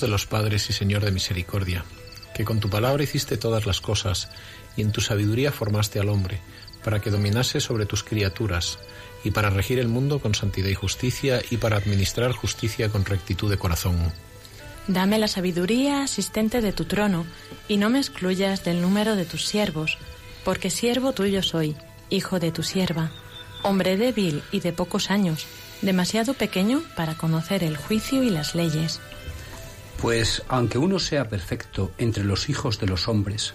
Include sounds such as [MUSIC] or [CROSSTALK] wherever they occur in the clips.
De los padres y Señor de misericordia, que con tu palabra hiciste todas las cosas y en tu sabiduría formaste al hombre, para que dominase sobre tus criaturas, y para regir el mundo con santidad y justicia, y para administrar justicia con rectitud de corazón. Dame la sabiduría asistente de tu trono, y no me excluyas del número de tus siervos, porque siervo tuyo soy, hijo de tu sierva, hombre débil y de pocos años, demasiado pequeño para conocer el juicio y las leyes. Pues aunque uno sea perfecto entre los hijos de los hombres,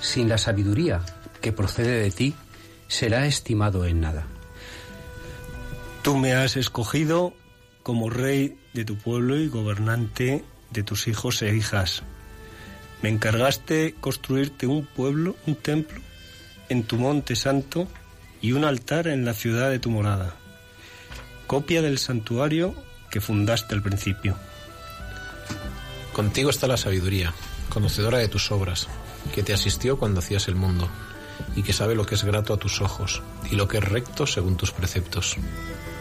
sin la sabiduría que procede de ti, será estimado en nada. Tú me has escogido como rey de tu pueblo y gobernante de tus hijos e hijas. Me encargaste construirte un pueblo, un templo, en tu monte santo y un altar en la ciudad de tu morada, copia del santuario que fundaste al principio. Contigo está la sabiduría, conocedora de tus obras, que te asistió cuando hacías el mundo, y que sabe lo que es grato a tus ojos, y lo que es recto según tus preceptos.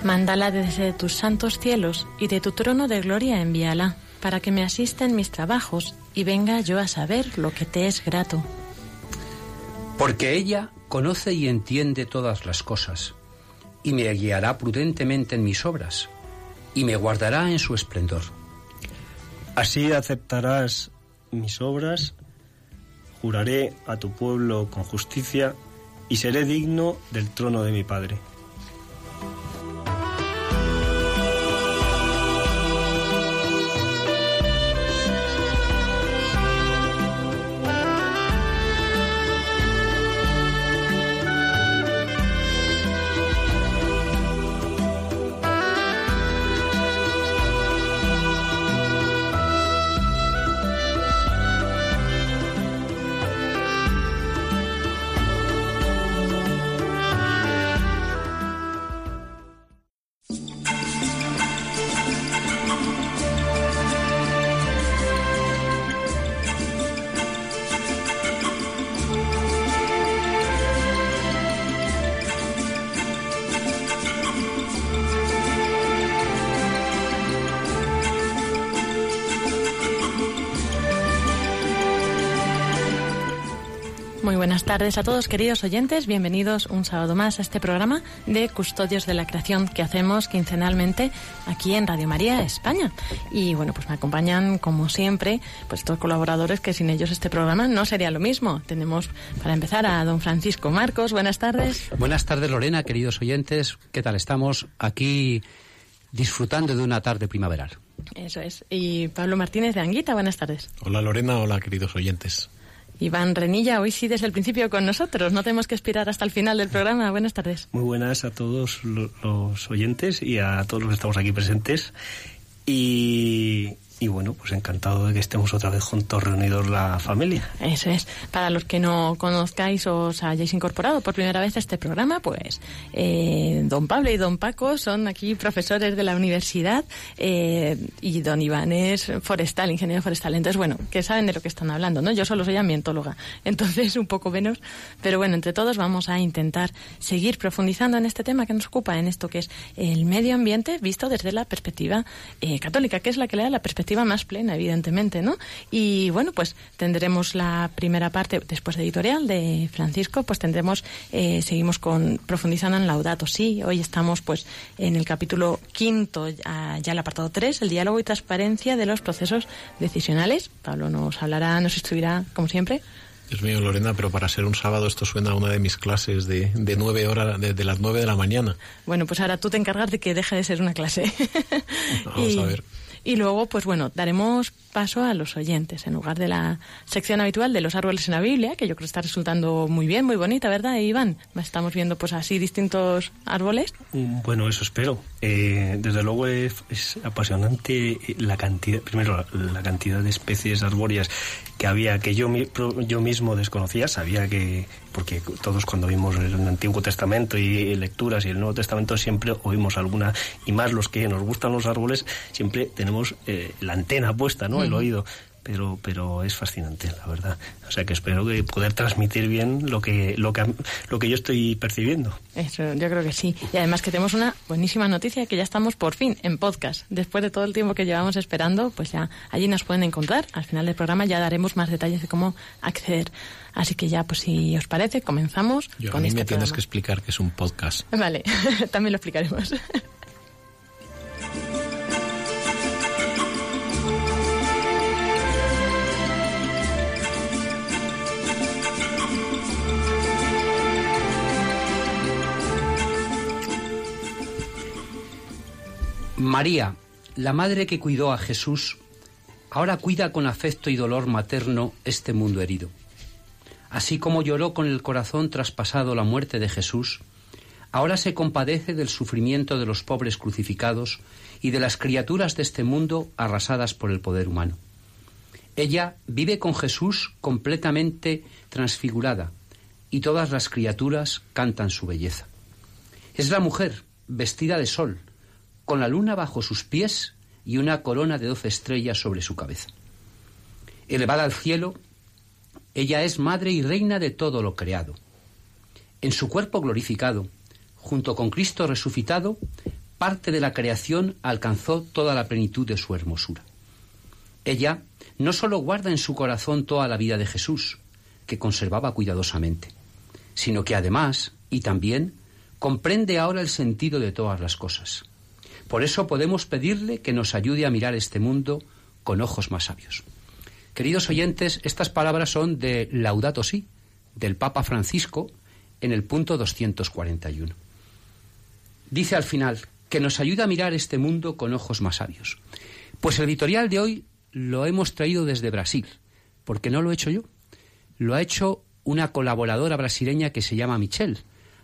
Mándala desde tus santos cielos, y de tu trono de gloria envíala, para que me asista en mis trabajos, y venga yo a saber lo que te es grato. Porque ella conoce y entiende todas las cosas, y me guiará prudentemente en mis obras, y me guardará en su esplendor. Así aceptarás mis obras, juraré a tu pueblo con justicia y seré digno del trono de mi Padre. Tardes a todos, queridos oyentes. Bienvenidos un sábado más a este programa de Custodios de la Creación que hacemos quincenalmente aquí en Radio María España. Y bueno, pues me acompañan, como siempre, pues estos colaboradores que sin ellos este programa no sería lo mismo. Tenemos, para empezar, a don Francisco Marcos. Buenas tardes. Buenas tardes, Lorena, queridos oyentes. ¿Qué tal? Estamos aquí disfrutando de una tarde primaveral. Eso es. Y Pablo Martínez de Anguita. Buenas tardes. Hola Lorena, hola queridos oyentes. Iván Renilla, hoy sí desde el principio con nosotros. No tenemos que esperar hasta el final del programa. Buenas tardes. Muy buenas a todos los oyentes y a todos los que estamos aquí presentes. Y, y bueno, pues encantado de que estemos otra vez juntos reunidos la familia. Eso es. Para los que no conozcáis o os hayáis incorporado por primera vez a este programa, pues eh, don Pablo y don Paco son aquí profesores de la universidad eh, y don Iván es forestal, ingeniero forestal. Entonces, bueno, que saben de lo que están hablando, ¿no? Yo solo soy ambientóloga, [LAUGHS] entonces un poco menos. Pero bueno, entre todos vamos a intentar seguir profundizando en este tema que nos ocupa, en esto que es el medio ambiente visto desde la perspectiva eh, católica, que es la que le da la perspectiva perspectiva más plena, evidentemente, ¿no? Y bueno, pues tendremos la primera parte, después de editorial de Francisco, pues tendremos, eh, seguimos con profundizando en Laudato sí. Hoy estamos pues en el capítulo quinto, ya, ya el apartado 3, el diálogo y transparencia de los procesos decisionales. Pablo nos hablará, nos instruirá, como siempre. Dios mío, Lorena, pero para ser un sábado esto suena a una de mis clases de, de nueve horas, de, las nueve de la mañana. Bueno, pues ahora tú te encargas de que deje de ser una clase. Vamos a [LAUGHS] ver. Y luego, pues bueno, daremos paso a los oyentes en lugar de la sección habitual de los árboles en la Biblia, que yo creo que está resultando muy bien, muy bonita, ¿verdad, Iván? Estamos viendo pues así distintos árboles. Mm, bueno, eso espero. Eh, desde luego es, apasionante la cantidad, primero la cantidad de especies arbóreas que había que yo yo mismo desconocía, sabía que porque todos cuando vimos el Antiguo Testamento y lecturas y el Nuevo Testamento siempre oímos alguna y más los que nos gustan los árboles siempre tenemos eh, la antena puesta, ¿no? El oído pero, pero es fascinante, la verdad. O sea que espero que poder transmitir bien lo que, lo que, lo que yo estoy percibiendo. Eso, yo creo que sí. Y además que tenemos una buenísima noticia, que ya estamos por fin en podcast. Después de todo el tiempo que llevamos esperando, pues ya allí nos pueden encontrar. Al final del programa ya daremos más detalles de cómo acceder. Así que ya, pues si os parece, comenzamos yo, con a mí este me tienes que explicar que es un podcast. Vale, [LAUGHS] también lo explicaremos. [LAUGHS] María, la madre que cuidó a Jesús, ahora cuida con afecto y dolor materno este mundo herido. Así como lloró con el corazón traspasado la muerte de Jesús, ahora se compadece del sufrimiento de los pobres crucificados y de las criaturas de este mundo arrasadas por el poder humano. Ella vive con Jesús completamente transfigurada y todas las criaturas cantan su belleza. Es la mujer vestida de sol, con la luna bajo sus pies y una corona de doce estrellas sobre su cabeza. Elevada al cielo, ella es madre y reina de todo lo creado. En su cuerpo glorificado, junto con Cristo resucitado, parte de la creación alcanzó toda la plenitud de su hermosura. Ella no sólo guarda en su corazón toda la vida de Jesús, que conservaba cuidadosamente, sino que además, y también, comprende ahora el sentido de todas las cosas. Por eso podemos pedirle que nos ayude a mirar este mundo con ojos más sabios. Queridos oyentes, estas palabras son de Laudato Si, del Papa Francisco, en el punto 241. Dice al final, que nos ayude a mirar este mundo con ojos más sabios. Pues el editorial de hoy lo hemos traído desde Brasil, porque no lo he hecho yo. Lo ha hecho una colaboradora brasileña que se llama Michelle,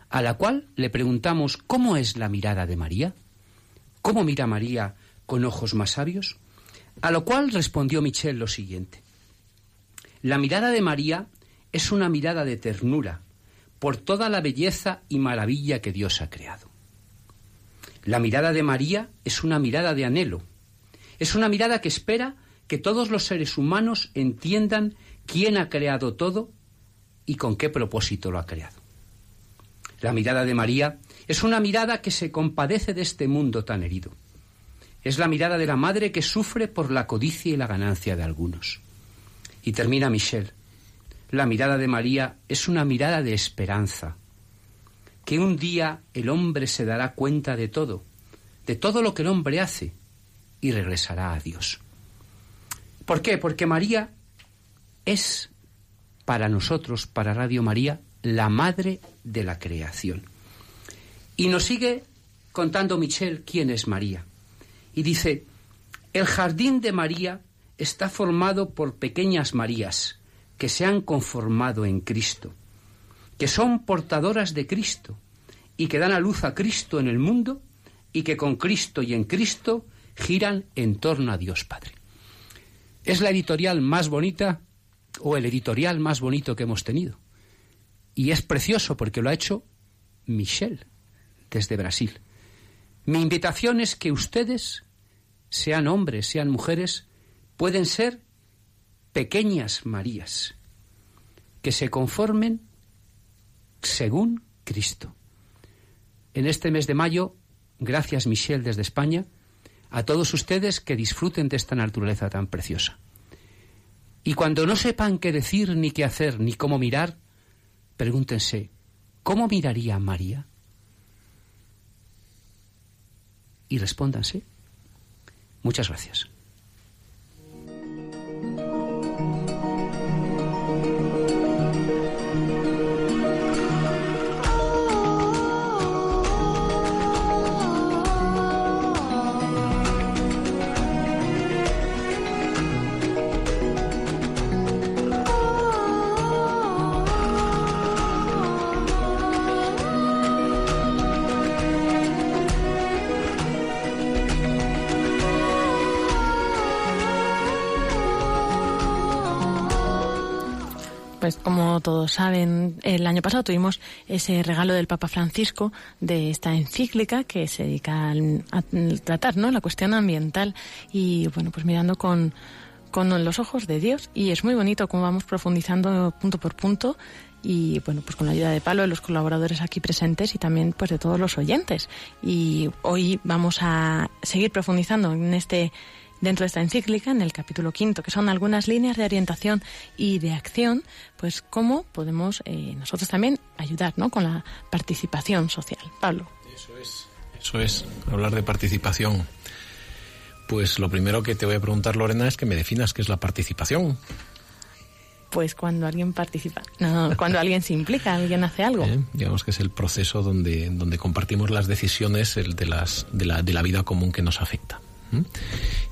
a la cual le preguntamos cómo es la mirada de María. ¿Cómo mira María con ojos más sabios? A lo cual respondió Michel lo siguiente. La mirada de María es una mirada de ternura por toda la belleza y maravilla que Dios ha creado. La mirada de María es una mirada de anhelo. Es una mirada que espera que todos los seres humanos entiendan quién ha creado todo y con qué propósito lo ha creado. La mirada de María es una mirada que se compadece de este mundo tan herido. Es la mirada de la madre que sufre por la codicia y la ganancia de algunos. Y termina Michel. La mirada de María es una mirada de esperanza, que un día el hombre se dará cuenta de todo, de todo lo que el hombre hace, y regresará a Dios. ¿Por qué? Porque María es para nosotros, para Radio María, la madre de la creación. Y nos sigue contando Michel quién es María. Y dice, el jardín de María está formado por pequeñas Marías que se han conformado en Cristo, que son portadoras de Cristo y que dan a luz a Cristo en el mundo y que con Cristo y en Cristo giran en torno a Dios Padre. Es la editorial más bonita o el editorial más bonito que hemos tenido. Y es precioso porque lo ha hecho Michel, desde Brasil. Mi invitación es que ustedes, sean hombres, sean mujeres, pueden ser pequeñas Marías, que se conformen según Cristo. En este mes de mayo, gracias Michel desde España, a todos ustedes que disfruten de esta naturaleza tan preciosa. Y cuando no sepan qué decir, ni qué hacer, ni cómo mirar, pregúntense, ¿cómo miraría María? Y respóndanse. Muchas gracias. Pues como todos saben, el año pasado tuvimos ese regalo del Papa Francisco de esta encíclica que se dedica a tratar ¿no? la cuestión ambiental y bueno, pues mirando con, con los ojos de Dios y es muy bonito cómo vamos profundizando punto por punto y bueno, pues con la ayuda de Palo, de los colaboradores aquí presentes y también pues de todos los oyentes. Y hoy vamos a seguir profundizando en este dentro de esta encíclica, en el capítulo quinto, que son algunas líneas de orientación y de acción, pues cómo podemos eh, nosotros también ayudar ¿no? con la participación social. Pablo. Eso es, eso es, hablar de participación. Pues lo primero que te voy a preguntar, Lorena, es que me definas qué es la participación. Pues cuando alguien participa, no, cuando alguien se implica, alguien hace algo. [LAUGHS] ¿Eh? Digamos que es el proceso donde, donde compartimos las decisiones el de, las, de, la, de la vida común que nos afecta.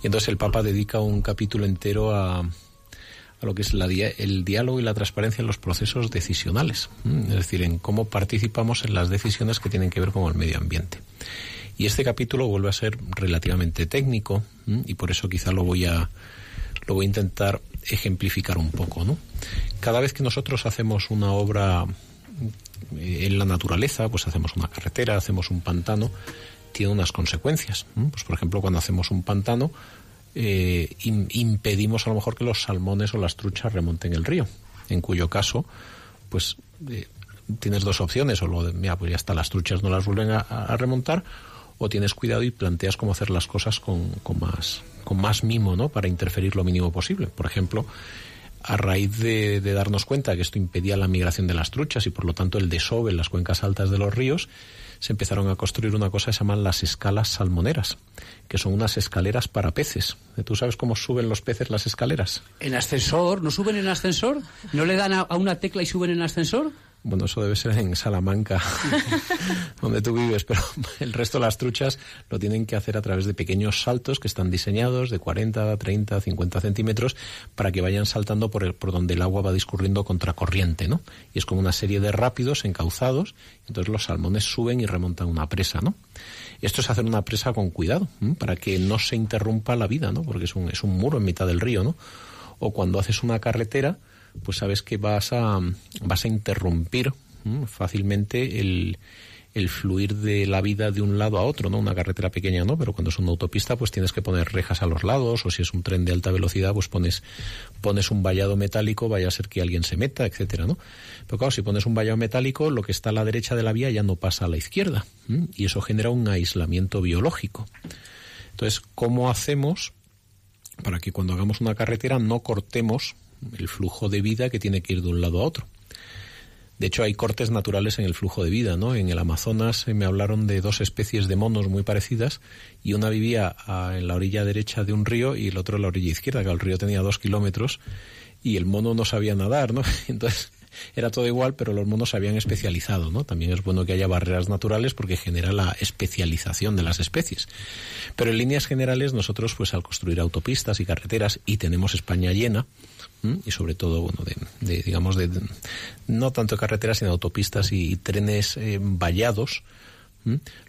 Y entonces el Papa dedica un capítulo entero a, a lo que es la, el diálogo y la transparencia en los procesos decisionales, es decir, en cómo participamos en las decisiones que tienen que ver con el medio ambiente. Y este capítulo vuelve a ser relativamente técnico y por eso quizá lo voy a lo voy a intentar ejemplificar un poco, ¿no? Cada vez que nosotros hacemos una obra en la naturaleza, pues hacemos una carretera, hacemos un pantano, tiene unas consecuencias. Pues, por ejemplo, cuando hacemos un pantano, eh, impedimos a lo mejor que los salmones o las truchas remonten el río, en cuyo caso, pues eh, tienes dos opciones, o lo de, mira, pues ya está, las truchas no las vuelven a, remontar, o tienes cuidado y planteas cómo hacer las cosas con, con, más, con más mimo, ¿no? Para interferir lo mínimo posible. Por ejemplo, a raíz de, de, darnos cuenta que esto impedía la migración de las truchas y por lo tanto el desove en las cuencas altas de los ríos, se empezaron a construir una cosa que se llaman las escalas salmoneras, que son unas escaleras para peces. ¿Tú sabes cómo suben los peces las escaleras? ¿En ascensor? ¿No suben en ascensor? ¿No le dan a, a una tecla y suben en ascensor? Bueno, eso debe ser en Salamanca, [LAUGHS] donde tú vives, pero el resto de las truchas lo tienen que hacer a través de pequeños saltos que están diseñados de 40, 30, 50 centímetros para que vayan saltando por, el, por donde el agua va discurriendo contracorriente, ¿no? Y es como una serie de rápidos encauzados, entonces los salmones suben y remontan una presa, ¿no? Esto es hacer una presa con cuidado, para que no se interrumpa la vida, ¿no? Porque es un, es un muro en mitad del río, ¿no? O cuando haces una carretera, pues sabes que vas a, vas a interrumpir fácilmente el, el fluir de la vida de un lado a otro, ¿no? Una carretera pequeña no, pero cuando es una autopista pues tienes que poner rejas a los lados o si es un tren de alta velocidad pues pones pones un vallado metálico, vaya a ser que alguien se meta, etcétera, ¿no? Pero claro, si pones un vallado metálico, lo que está a la derecha de la vía ya no pasa a la izquierda y eso genera un aislamiento biológico. Entonces, ¿cómo hacemos para que cuando hagamos una carretera no cortemos el flujo de vida que tiene que ir de un lado a otro. De hecho, hay cortes naturales en el flujo de vida, ¿no? En el Amazonas me hablaron de dos especies de monos muy parecidas y una vivía en la orilla derecha de un río y el otro en la orilla izquierda, que el río tenía dos kilómetros y el mono no sabía nadar, ¿no? [LAUGHS] Entonces era todo igual, pero los monos se habían especializado, ¿no? También es bueno que haya barreras naturales porque genera la especialización de las especies. Pero en líneas generales nosotros, pues al construir autopistas y carreteras y tenemos España llena, y sobre todo bueno de, digamos de, no tanto carreteras sino autopistas y, trenes eh, vallados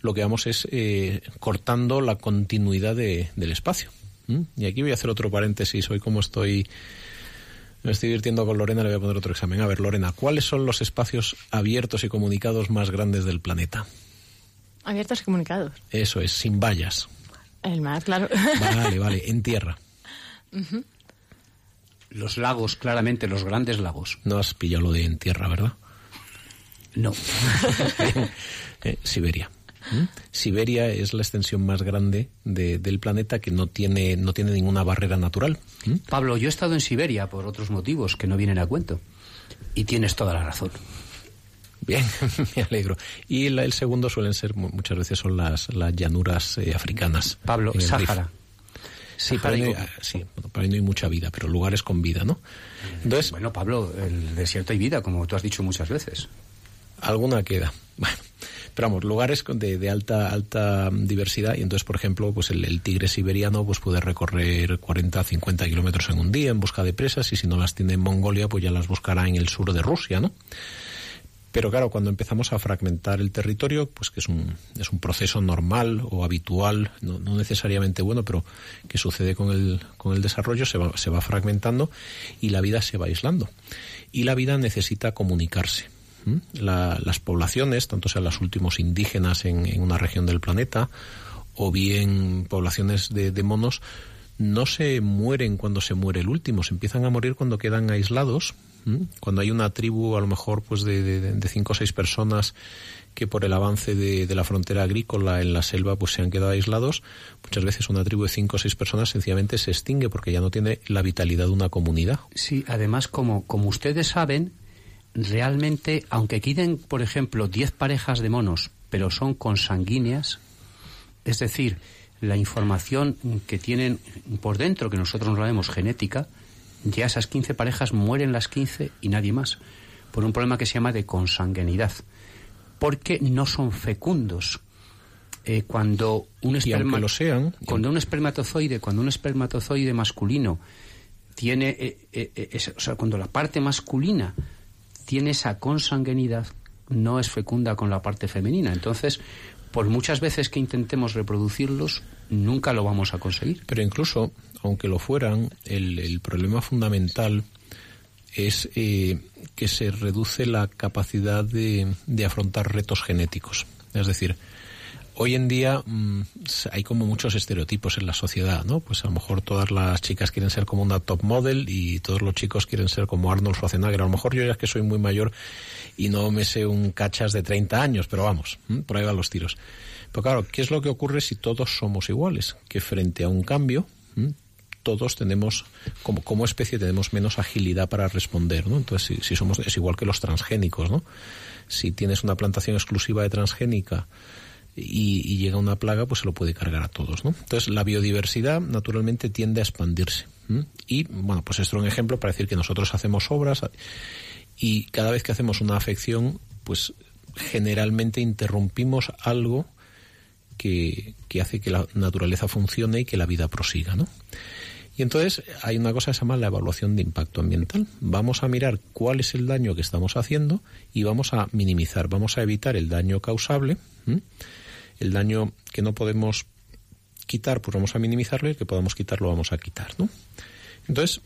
lo que vamos es eh, cortando la continuidad de, del espacio y aquí voy a hacer otro paréntesis hoy como estoy me estoy divirtiendo con Lorena le voy a poner otro examen a ver Lorena cuáles son los espacios abiertos y comunicados más grandes del planeta abiertos y comunicados eso es sin vallas el mar claro vale vale en tierra los lagos, claramente, los grandes lagos. No has pillado lo de en tierra, ¿verdad? No. [LAUGHS] eh, Siberia. Siberia es la extensión más grande del planeta que no tiene, no tiene ninguna barrera natural. Pablo, yo he estado en Siberia por otros motivos que no vienen a cuento. Y tienes toda la razón. Bien, [LAUGHS] me alegro. Y el segundo suelen ser, muchas veces son las, las llanuras eh, africanas. Pablo, Sáhara. Sí, para ahí, sí, no hay mucha vida, pero lugares con vida, ¿no? Entonces, bueno, Pablo, el desierto hay vida, como tú has dicho muchas veces. Alguna queda. Bueno, pero vamos, lugares de, de, alta alta diversidad y entonces, por ejemplo, pues el, tigre siberiano pues puede recorrer 40, 50 kilómetros en un día en busca de presas y si no las tiene en Mongolia, pues ya las buscará en el sur de Rusia, ¿no? Pero claro, cuando empezamos a fragmentar el territorio, pues que es un, es un proceso normal o habitual, no, necesariamente bueno, pero que sucede con el, con el desarrollo, se va, se va fragmentando y la vida se va aislando. Y la vida necesita comunicarse. Las poblaciones, tanto sean las últimos indígenas en, en, una región del planeta, o bien poblaciones de, de monos, no se mueren cuando se muere el último, se empiezan a morir cuando quedan aislados cuando hay una tribu, a lo mejor, pues de, cinco o seis personas que por el avance de, la frontera agrícola en la selva pues se han quedado aislados, muchas veces una tribu de cinco o seis personas sencillamente se extingue porque ya no tiene la vitalidad de una comunidad. Sí, además, como, como ustedes saben, realmente, aunque queden, por ejemplo, diez parejas de monos, pero son consanguíneas, es decir, la información que tienen por dentro, que nosotros no sabemos genética, ya esas 15 parejas mueren las 15 y nadie más, por un problema que se llama de consanguinidad, porque no son fecundos. Eh, cuando un lo sean, cuando un espermatozoide, cuando un espermatozoide masculino tiene, eh, eh, o sea, cuando la parte masculina tiene esa consanguinidad, no es fecunda con la parte femenina. Entonces, por muchas veces que intentemos reproducirlos, nunca lo vamos a conseguir. Pero incluso aunque lo fueran, el, problema fundamental es eh, que se reduce la capacidad de, afrontar retos genéticos. Es decir, hoy en día mm, hay como muchos estereotipos en la sociedad, ¿no? Pues a lo mejor todas las chicas quieren ser como una top model y todos los chicos quieren ser como Arnold Schwarzenegger. A lo mejor yo ya es que soy muy mayor y no me sé un cachas de 30 años, pero vamos, por ahí van los tiros. Pero claro, ¿qué es lo que ocurre si todos somos iguales? Que frente a un cambio, todos tenemos, como, como especie, tenemos menos agilidad para responder, ¿no? Entonces, si, somos, es igual que los transgénicos, ¿no? Si tienes una plantación exclusiva de transgénica y, llega una plaga, pues se lo puede cargar a todos, ¿no? Entonces, la biodiversidad, naturalmente, tiende a expandirse. Y, bueno, pues esto es un ejemplo para decir que nosotros hacemos obras y cada vez que hacemos una afección, pues generalmente interrumpimos algo que, hace que la naturaleza funcione y que la vida prosiga, ¿no? Y entonces hay una cosa que se llama la evaluación de impacto ambiental. Vamos a mirar cuál es el daño que estamos haciendo y vamos a minimizar, vamos a evitar el daño causable, el daño que no podemos quitar, pues vamos a minimizarlo y el que podamos quitar lo vamos a quitar, ¿no? Entonces,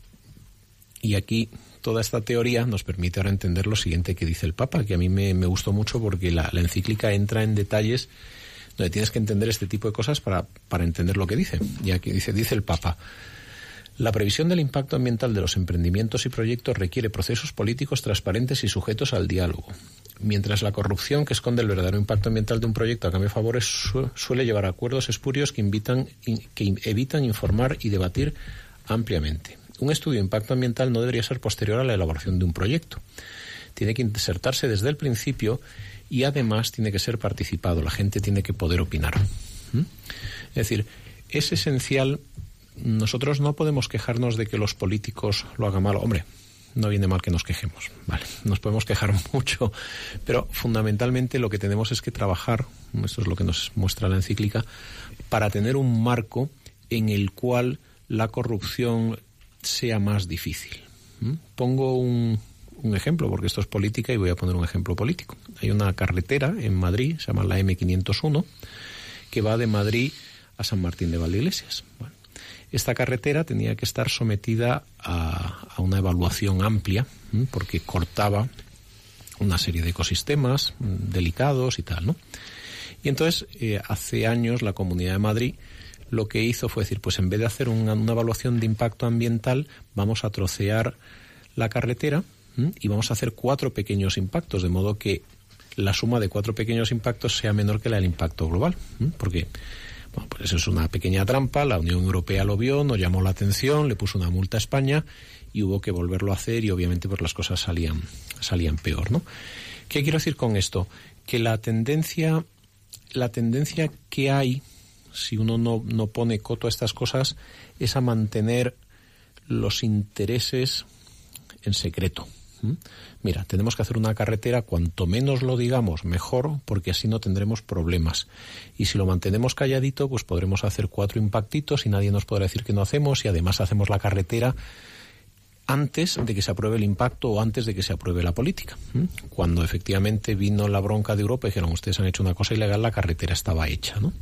y aquí toda esta teoría nos permite ahora entender lo siguiente que dice el Papa, que a mí me, gustó mucho porque la, la, encíclica entra en detalles donde tienes que entender este tipo de cosas para, para entender lo que dice. Y aquí dice, dice el Papa, la previsión del impacto ambiental de los emprendimientos y proyectos requiere procesos políticos transparentes y sujetos al diálogo. Mientras la corrupción que esconde el verdadero impacto ambiental de un proyecto a cambio de favores suele llevar a acuerdos espurios que, invitan, que evitan informar y debatir ampliamente. Un estudio de impacto ambiental no debería ser posterior a la elaboración de un proyecto. Tiene que insertarse desde el principio y además tiene que ser participado. La gente tiene que poder opinar. ¿Mm? Es decir, es esencial nosotros no podemos quejarnos de que los políticos lo hagan mal. Hombre, no viene mal que nos quejemos, vale. Nos podemos quejar [LAUGHS] mucho, pero fundamentalmente lo que tenemos es que trabajar, esto es lo que nos muestra la encíclica, para tener un marco en el cual la corrupción sea más difícil. ¿Mm? Pongo un, un ejemplo, porque esto es política y voy a poner un ejemplo político. Hay una carretera en Madrid, se llama la M501, que va de Madrid a San Martín de Valdeiglesias. Esta carretera tenía que estar sometida a, una evaluación amplia porque cortaba una serie de ecosistemas delicados y tal, ¿no? Y entonces, eh, hace años la Comunidad de Madrid lo que hizo fue decir, pues en vez de hacer una, evaluación de impacto ambiental, vamos a trocear la carretera y vamos a hacer cuatro pequeños impactos, de modo que la suma de cuatro pequeños impactos sea menor que la del impacto global. Porque bueno, pues eso es una pequeña trampa, la Unión Europea lo vio, nos llamó la atención, le puso una multa a España y hubo que volverlo a hacer y obviamente pues las cosas salían, salían peor, ¿no? ¿Qué quiero decir con esto? Que la tendencia, la tendencia que hay, si uno no, no pone coto a estas cosas, es a mantener los intereses en secreto. Mira, tenemos que hacer una carretera, cuanto menos lo digamos, mejor, porque así no tendremos problemas. Y si lo mantenemos calladito, pues podremos hacer cuatro impactitos y nadie nos podrá decir que no hacemos y además hacemos la carretera antes de que se apruebe el impacto o antes de que se apruebe la política. Cuando efectivamente vino la bronca de Europa y dijeron ustedes han hecho una cosa ilegal, la carretera estaba hecha. ¿no?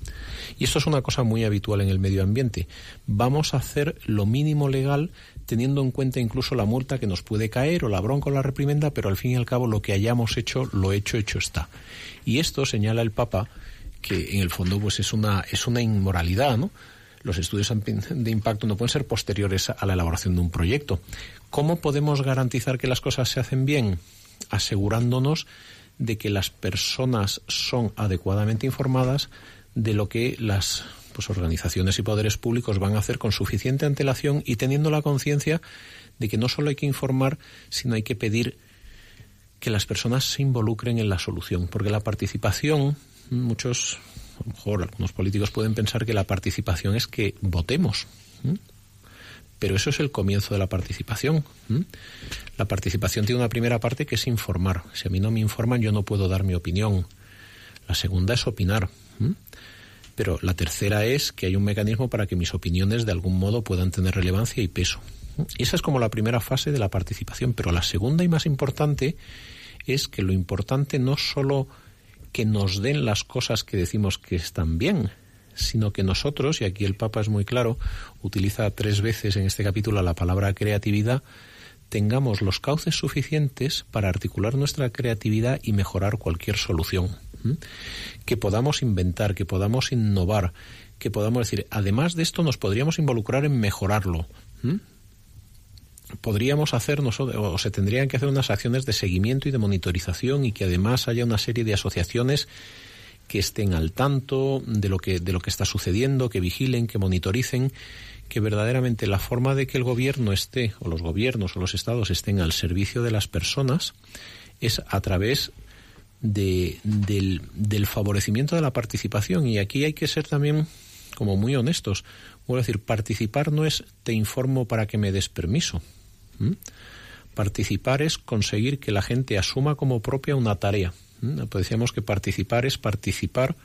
Y esto es una cosa muy habitual en el medio ambiente. Vamos a hacer lo mínimo legal teniendo en cuenta incluso la multa que nos puede caer o la bronca o la reprimenda, pero al fin y al cabo lo que hayamos hecho, lo hecho, hecho está. Y esto señala el Papa que en el fondo pues es una, es una inmoralidad, ¿no? Los estudios de impacto no pueden ser posteriores a la elaboración de un proyecto. ¿Cómo podemos garantizar que las cosas se hacen bien? Asegurándonos de que las personas son adecuadamente informadas de lo que las pues, organizaciones y poderes públicos van a hacer con suficiente antelación y teniendo la conciencia de que no solo hay que informar, sino hay que pedir que las personas se involucren en la solución, porque la participación, muchos, a lo mejor algunos políticos pueden pensar que la participación es que votemos. Pero eso es el comienzo de la participación. La participación tiene una primera parte que es informar. Si a mí no me informan, yo no puedo dar mi opinión. La segunda es opinar. Pero la tercera es que hay un mecanismo para que mis opiniones de algún modo puedan tener relevancia y peso. Esa es como la primera fase de la participación. Pero la segunda y más importante es que lo importante no solo que nos den las cosas que decimos que están bien, sino que nosotros, y aquí el Papa es muy claro, utiliza tres veces en este capítulo la palabra creatividad, tengamos los cauces suficientes para articular nuestra creatividad y mejorar cualquier solución. Que podamos inventar, que podamos innovar, que podamos decir, además de esto nos podríamos involucrar en mejorarlo. Podríamos hacer o se tendrían que hacer unas acciones de seguimiento y de monitorización y que además haya una serie de asociaciones que estén al tanto de lo que, de lo que está sucediendo, que vigilen, que monitoricen, que verdaderamente la forma de que el gobierno esté, o los gobiernos o los estados estén al servicio de las personas, es a través de, del, del, favorecimiento de la participación. Y aquí hay que ser también como muy honestos. Vuelvo a decir, participar no es te informo para que me des permiso. Participar es conseguir que la gente asuma como propia una tarea pues decíamos que participar es participar,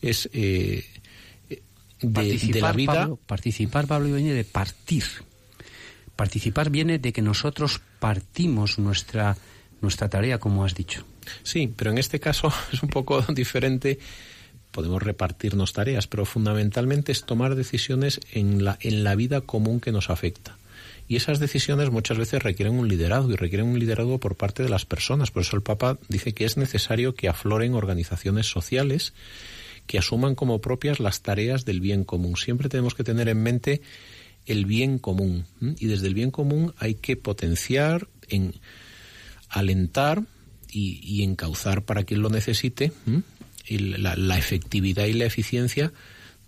es eh, de, la vida. participar, Pablo, viene de partir. Participar viene de que nosotros partimos nuestra, nuestra tarea, como has dicho. Sí, pero en este caso [LAUGHS] es un poco [LAUGHS] diferente. Podemos repartirnos tareas, pero fundamentalmente es tomar decisiones en la, en la vida común que nos afecta. Y esas decisiones muchas veces requieren un liderazgo y requieren un liderazgo por parte de las personas. Por eso el Papa dice que es necesario que afloren organizaciones sociales que asuman como propias las tareas del bien común. Siempre tenemos que tener en mente el bien común. Y desde el bien común hay que potenciar, en, alentar y, y encauzar para quien lo necesite la, la efectividad y la eficiencia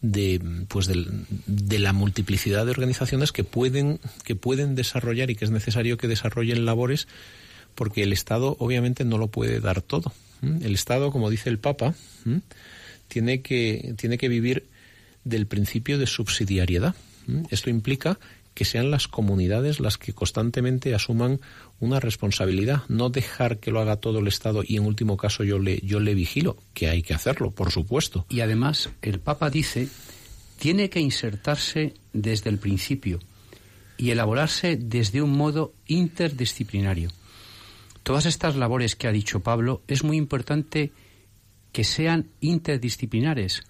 de pues de, la multiplicidad de organizaciones que pueden que pueden desarrollar y que es necesario que desarrollen labores porque el Estado obviamente no lo puede dar todo el Estado como dice el Papa tiene que tiene que vivir del principio de subsidiariedad esto implica que sean las comunidades las que constantemente asuman una responsabilidad, no dejar que lo haga todo el Estado y en último caso yo le, yo le vigilo, que hay que hacerlo, por supuesto. Y además el Papa dice, tiene que insertarse desde el principio y elaborarse desde un modo interdisciplinario. Todas estas labores que ha dicho Pablo es muy importante que sean interdisciplinares.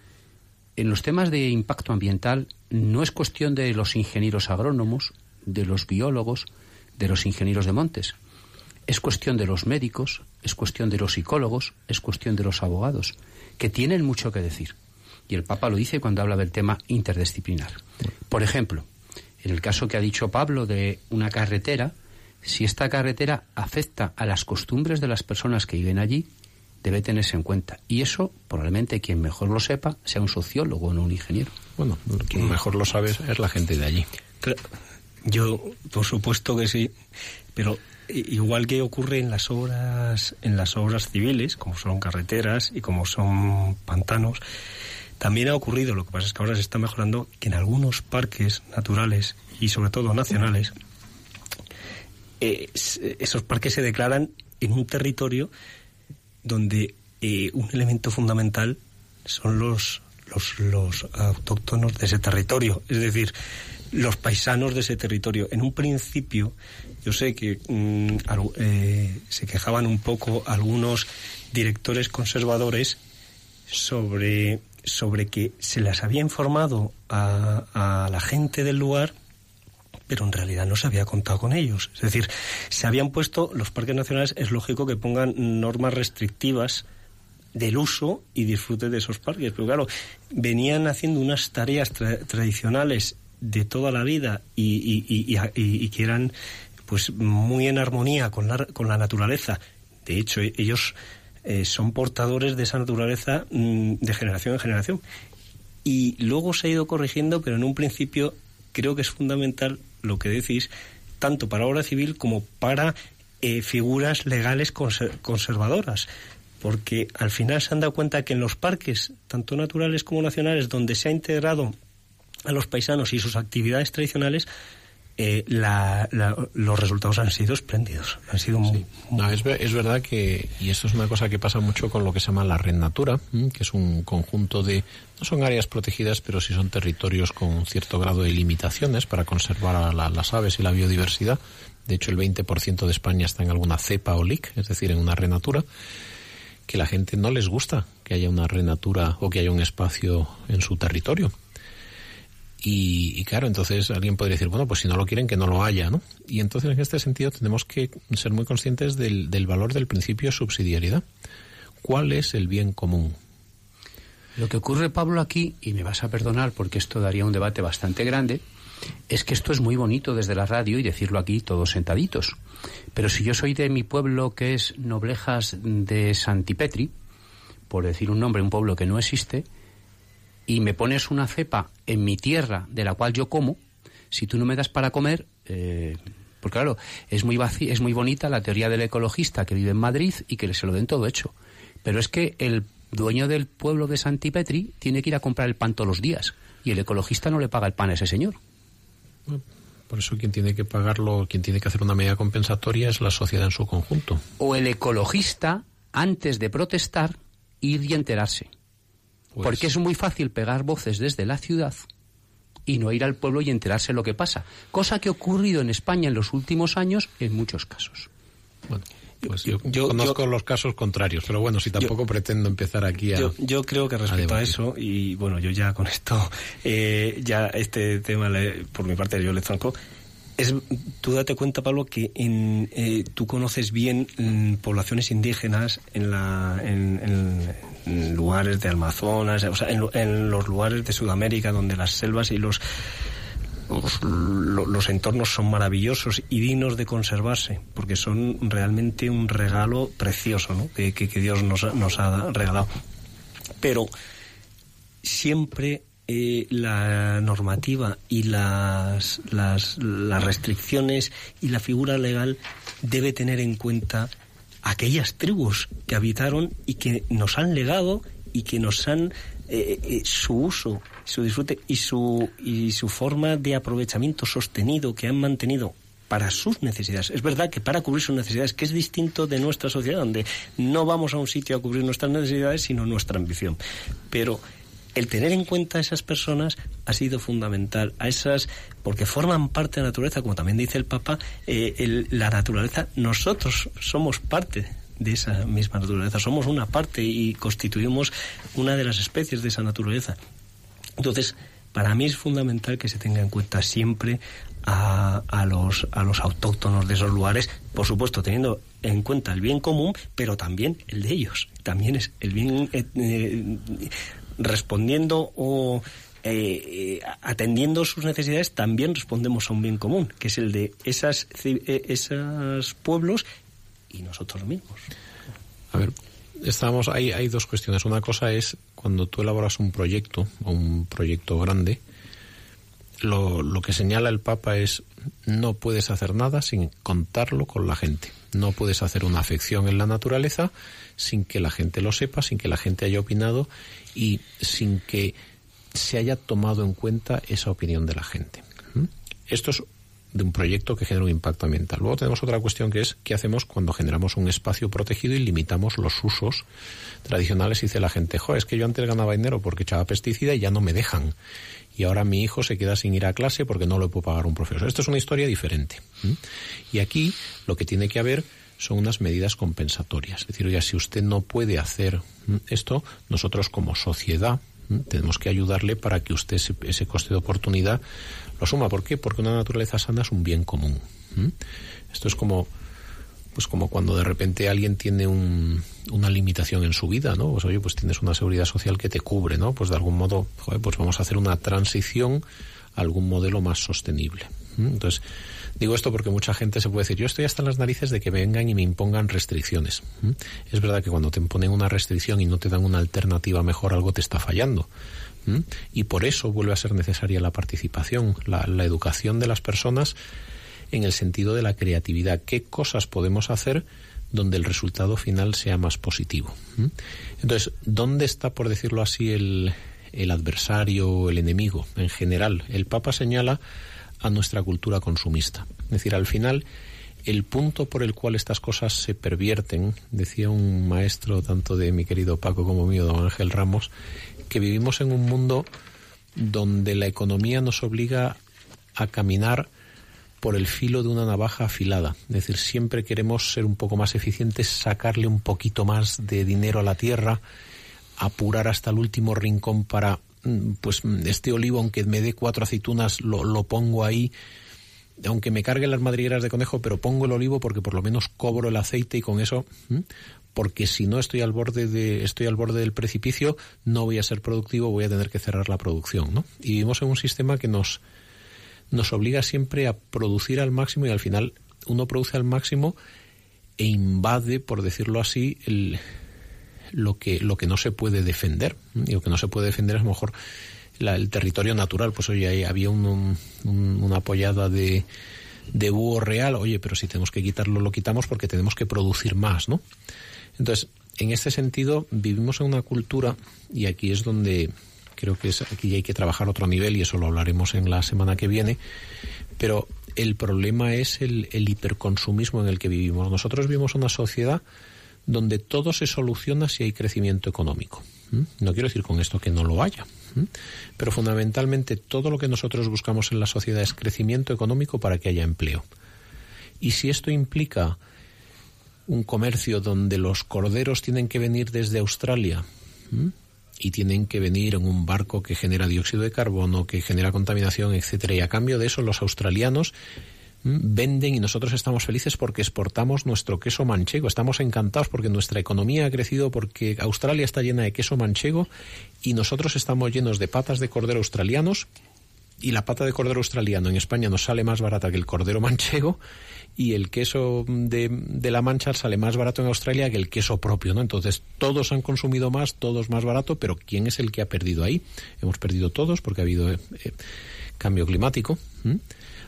En los temas de impacto ambiental no es cuestión de los ingenieros agrónomos, de los biólogos, de los ingenieros de montes. Es cuestión de los médicos, es cuestión de los psicólogos, es cuestión de los abogados, que tienen mucho que decir. Y el Papa lo dice cuando habla del tema interdisciplinar. Por ejemplo, en el caso que ha dicho Pablo de una carretera, si esta carretera afecta a las costumbres de las personas que viven allí, debe tenerse en cuenta. Y eso, probablemente quien mejor lo sepa, sea un sociólogo, no un ingeniero. Bueno, quien mejor lo sabe es la gente de allí. Yo, por supuesto que sí, pero igual que ocurre en las obras en las obras civiles, como son carreteras y como son pantanos, también ha ocurrido, lo que pasa es que ahora se está mejorando, que en algunos parques naturales y sobre todo nacionales, eh, esos parques se declaran en un territorio donde eh, un elemento fundamental son los, los, los autóctonos de ese territorio, es decir, los paisanos de ese territorio. En un principio, yo sé que mm, eh, se quejaban un poco algunos directores conservadores sobre, sobre que se les había informado a la gente del lugar pero en realidad no se había contado con ellos. Es decir, se habían puesto, los parques nacionales es lógico que pongan normas restrictivas del uso y disfrute de esos parques. Pero claro, venían haciendo unas tareas tradicionales de toda la vida y, que eran pues muy en armonía con la, con la naturaleza. De hecho, ellos eh, son portadores de esa naturaleza mm, de generación en generación. Y luego se ha ido corrigiendo, pero en un principio creo que es fundamental lo que decís, tanto para obra civil como para eh, figuras legales conservadoras. Porque al final se han dado cuenta que en los parques, tanto naturales como nacionales, donde se ha integrado a los paisanos y sus actividades tradicionales, eh, los resultados han sido espléndidos. Han sido muy, No, es, es, verdad que, y esto es una cosa que pasa mucho con lo que se llama la red natura, que es un conjunto de, no son áreas protegidas, pero sí son territorios con un cierto grado de limitaciones para conservar a las aves y la biodiversidad. De hecho, el 20% de España está en alguna cepa o LIC, es decir, en una red natura que la gente no les gusta que haya una renatura o que haya un espacio en su territorio. Y, claro, entonces alguien podría decir, bueno, pues si no lo quieren, que no lo haya, ¿no? Y entonces en este sentido tenemos que ser muy conscientes del, valor del principio subsidiariedad. ¿Cuál es el bien común? Lo que ocurre, Pablo, aquí, y me vas a perdonar porque esto daría un debate bastante grande, es que esto es muy bonito desde la radio y decirlo aquí todos sentaditos. Pero si yo soy de mi pueblo que es Noblejas de Santipetri, por decir un nombre, un pueblo que no existe, y me pones una cepa en mi tierra de la cual yo como, si tú no me das para comer, eh, porque claro, es muy, es muy bonita la teoría del ecologista que vive en Madrid y que se lo den todo hecho. Pero es que el dueño del pueblo de Santipetri tiene que ir a comprar el pan todos los días y el ecologista no le paga el pan a ese señor. Por eso quien tiene que pagarlo, quien tiene que hacer una medida compensatoria es la sociedad en su conjunto. O el ecologista, antes de protestar, ir y enterarse. Pues Porque es muy fácil pegar voces desde la ciudad y no ir al pueblo y enterarse lo que pasa. Cosa que ha ocurrido en España en los últimos años en muchos casos. Bueno. Pues yo, conozco los casos contrarios, pero bueno, si tampoco pretendo empezar aquí a. Yo, creo que respecto a, eso, y bueno, yo ya con esto, eh, ya este tema, por mi parte, yo le zanco. Es, tú date cuenta, Pablo, que en, eh, tú conoces bien mm, poblaciones indígenas en, la, en, lugares de Amazonas, o sea, en, los lugares de Sudamérica donde las selvas y los los, entornos son maravillosos y dignos de conservarse, porque son realmente un regalo precioso ¿no? que, Dios nos, nos, ha regalado. Pero siempre eh, la normativa y las, las, restricciones y la figura legal debe tener en cuenta aquellas tribus que habitaron y que nos han legado y que nos han eh, eh, su uso, su disfrute y su, y su forma de aprovechamiento sostenido que han mantenido para sus necesidades. Es verdad que para cubrir sus necesidades, que es distinto de nuestra sociedad, donde no vamos a un sitio a cubrir nuestras necesidades, sino nuestra ambición. Pero el tener en cuenta a esas personas ha sido fundamental, a esas, porque forman parte de la naturaleza, como también dice el Papa, eh, la naturaleza, nosotros somos parte de esa misma naturaleza. Somos una parte y constituimos una de las especies de esa naturaleza. Entonces, para mí es fundamental que se tenga en cuenta siempre a, a, los, a los autóctonos de esos lugares, por supuesto teniendo en cuenta el bien común, pero también el de ellos. También es el bien eh, eh, respondiendo o eh, atendiendo sus necesidades, también respondemos a un bien común, que es el de esas, esos pueblos y nosotros mismos. A ver, Estamos, hay, hay dos cuestiones. Una cosa es cuando tú elaboras un proyecto, un proyecto grande, lo, lo que señala el Papa es no puedes hacer nada sin contarlo con la gente. No puedes hacer una afección en la naturaleza sin que la gente lo sepa, sin que la gente haya opinado y sin que se haya tomado en cuenta esa opinión de la gente. ¿Mm? Esto es de un proyecto que genera un impacto ambiental. Luego tenemos otra cuestión que es qué hacemos cuando generamos un espacio protegido y limitamos los usos tradicionales dice la gente, jo, es que yo antes ganaba dinero porque echaba pesticida y ya no me dejan. Y ahora mi hijo se queda sin ir a clase porque no le puedo pagar un profesor. Esto es una historia diferente. Y aquí lo que tiene que haber son unas medidas compensatorias. Es decir, oye, si usted no puede hacer esto, nosotros como sociedad tenemos que ayudarle para que usted ese, coste de oportunidad lo suma. ¿Por qué? Porque una naturaleza sana es un bien común. Esto es como pues como cuando de repente alguien tiene una limitación en su vida, ¿no? Pues oye, pues tienes una seguridad social que te cubre, ¿no? Pues de algún modo, pues vamos a hacer una transición a algún modelo más sostenible. Entonces, digo esto porque mucha gente se puede decir, yo estoy hasta las narices de que vengan y me impongan restricciones. Es verdad que cuando te imponen una restricción y no te dan una alternativa mejor, algo te está fallando. Y por eso vuelve a ser necesaria la participación, la, educación de las personas en el sentido de la creatividad. ¿Qué cosas podemos hacer donde el resultado final sea más positivo? Entonces, ¿dónde está, por decirlo así, el, el adversario, el enemigo en general? El Papa señala a nuestra cultura consumista. Es decir, al final, el punto por el cual estas cosas se pervierten, decía un maestro tanto de mi querido Paco como mío, don Ángel Ramos, que vivimos en un mundo donde la economía nos obliga a caminar por el filo de una navaja afilada. Es decir, siempre queremos ser un poco más eficientes, sacarle un poquito más de dinero a la tierra, apurar hasta el último rincón para, mm, pues, este olivo, aunque me dé cuatro aceitunas, lo, lo pongo ahí, aunque me carguen las madrigueras de conejo, pero pongo el olivo porque por lo menos cobro el aceite y con eso, porque si no estoy al borde de, estoy al borde del precipicio, no voy a ser productivo, voy a tener que cerrar la producción, ¿no? Y vivimos en un sistema que nos nos obliga siempre a producir al máximo y al final uno produce al máximo e invade, por decirlo así, el, lo, que, lo que no se puede defender. Y lo que no se puede defender es a lo mejor el territorio natural. Pues oye, había un, una apoyada de, de búho real, oye, pero si tenemos que quitarlo, lo quitamos porque tenemos que producir más, ¿no? Entonces, en este sentido, vivimos en una cultura, y aquí es donde Creo que es, aquí hay que trabajar otro nivel y eso lo hablaremos en la semana que viene. Pero el problema es el, hiperconsumismo en el que vivimos. Nosotros vivimos una sociedad donde todo se soluciona si hay crecimiento económico. No quiero decir con esto que no lo haya, pero fundamentalmente todo lo que nosotros buscamos en la sociedad es crecimiento económico para que haya empleo. Y si esto implica un comercio donde los corderos tienen que venir desde Australia, y tienen que venir en un barco que genera dióxido de carbono, que genera contaminación, etcétera. Y a cambio de eso, los australianos venden y nosotros estamos felices porque exportamos nuestro queso manchego. Estamos encantados porque nuestra economía ha crecido porque Australia está llena de queso manchego y nosotros estamos llenos de patas de cordero australianos y la pata de cordero australiano en España nos sale más barata que el cordero manchego y el queso de, de, la Mancha sale más barato en Australia que el queso propio, ¿no? Entonces, todos han consumido más, todos más barato, pero ¿quién es el que ha perdido ahí? Hemos perdido todos porque ha habido eh, eh, cambio climático,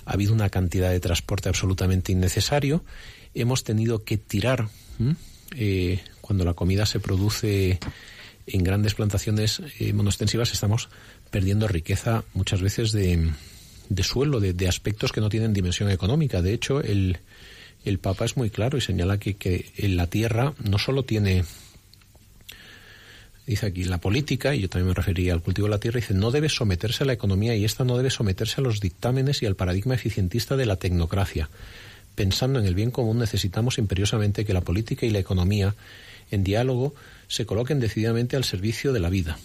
ha habido una cantidad de transporte absolutamente innecesario, hemos tenido que tirar, eh, cuando la comida se produce en grandes plantaciones monoextensivas, estamos perdiendo riqueza muchas veces de suelo, de, aspectos que no tienen dimensión económica. De hecho, el, Papa es muy claro y señala que, que en la tierra no solo tiene dice aquí, la política, y yo también me refería al cultivo de la tierra, dice, no debe someterse a la economía y esta no debe someterse a los dictámenes y al paradigma eficientista de la tecnocracia. Pensando en el bien común, necesitamos imperiosamente que la política y la economía, en diálogo, se coloquen decididamente al servicio de la vida.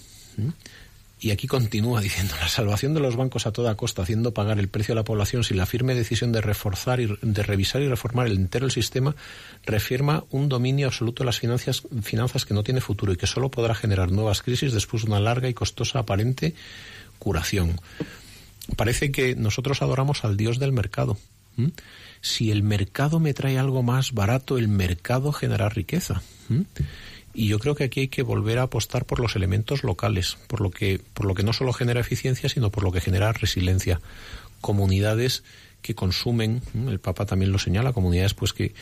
Y aquí continúa diciendo, la salvación de los bancos a toda costa, haciendo pagar el precio a la población sin la firme decisión de reforzar y de revisar y reformar el entero el sistema, reafirma un dominio absoluto de las finanzas, que no tiene futuro y que solo podrá generar nuevas crisis después de una larga y costosa aparente curación. Parece que nosotros adoramos al Dios del mercado. Si el mercado me trae algo más barato, el mercado genera riqueza. Y yo creo que aquí hay que volver a apostar por los elementos locales, por lo que, por lo que no solo genera eficiencia, sino por lo que genera resiliencia. Comunidades que consumen, el Papa también lo señala, comunidades pues que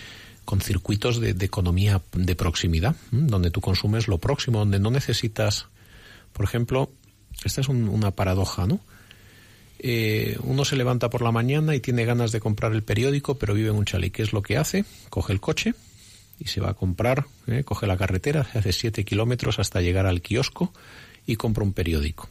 con circuitos de, economía de proximidad, donde tú consumes lo próximo, donde no necesitas, por ejemplo, esta es una paradoja, ¿no? Eh, uno se levanta por la mañana y tiene ganas de comprar el periódico, pero vive en un chalet. ¿Qué es lo que hace? Coge el coche y se va a comprar, ¿eh? coge la carretera, se hace siete kilómetros hasta llegar al kiosco y compra un periódico.